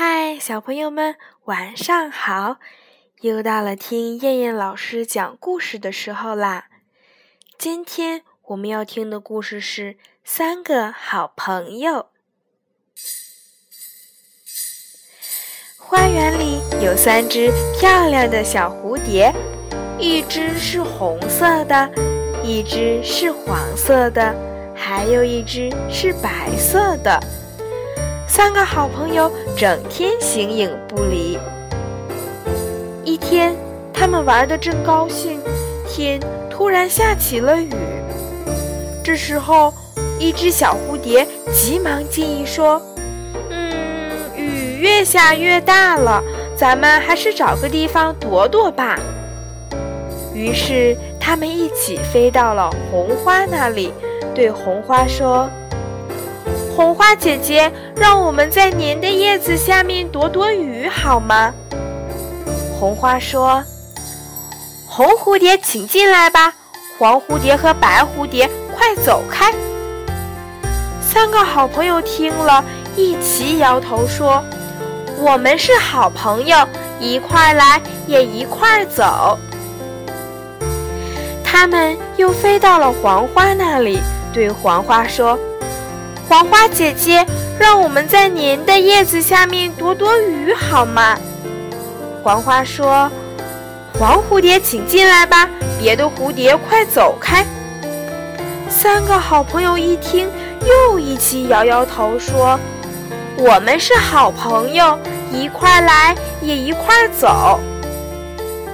嗨，小朋友们，晚上好！又到了听燕燕老师讲故事的时候啦。今天我们要听的故事是《三个好朋友》。花园里有三只漂亮的小蝴蝶，一只是红色的，一只是黄色的，还有一只是白色的。三个好朋友整天形影不离。一天，他们玩得正高兴，天突然下起了雨。这时候，一只小蝴蝶急忙建议说：“嗯，雨越下越大了，咱们还是找个地方躲躲吧。”于是，他们一起飞到了红花那里，对红花说。红花姐姐，让我们在您的叶子下面躲躲雨好吗？红花说：“红蝴蝶，请进来吧。黄蝴蝶和白蝴蝶，快走开。”三个好朋友听了一齐摇头说：“我们是好朋友，一块来也一块走。”他们又飞到了黄花那里，对黄花说。黄花姐姐，让我们在您的叶子下面躲躲雨好吗？黄花说：“黄蝴蝶，请进来吧。别的蝴蝶，快走开。”三个好朋友一听，又一起摇摇头说：“我们是好朋友，一块来也一块走。”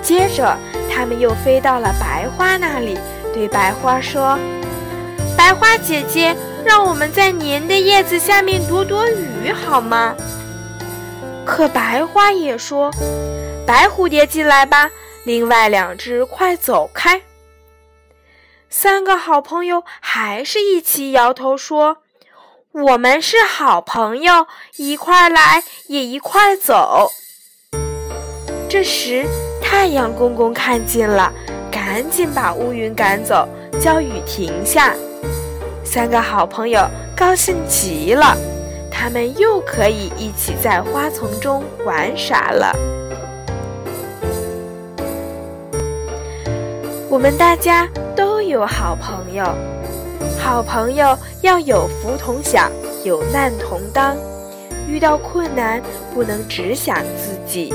接着，他们又飞到了白花那里，对白花说：“白花姐姐。”让我们在您的叶子下面躲躲雨好吗？可白花也说：“白蝴蝶进来吧。”另外两只快走开。三个好朋友还是一起摇头说：“我们是好朋友，一块来也一块走。”这时太阳公公看见了，赶紧把乌云赶走，叫雨停下。三个好朋友高兴极了，他们又可以一起在花丛中玩耍了。我们大家都有好朋友，好朋友要有福同享，有难同当，遇到困难不能只想自己。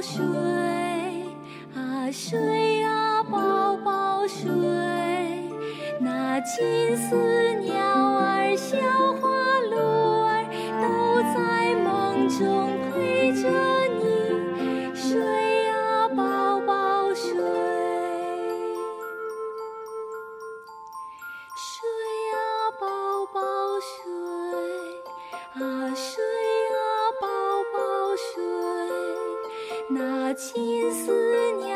睡啊，睡啊，宝宝睡。那金丝鸟儿笑。睡，那金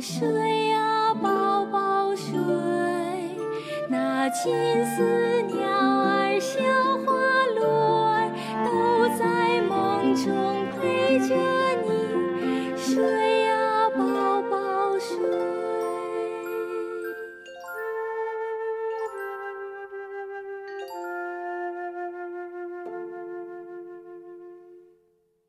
睡呀，宝宝睡。那金丝。鸟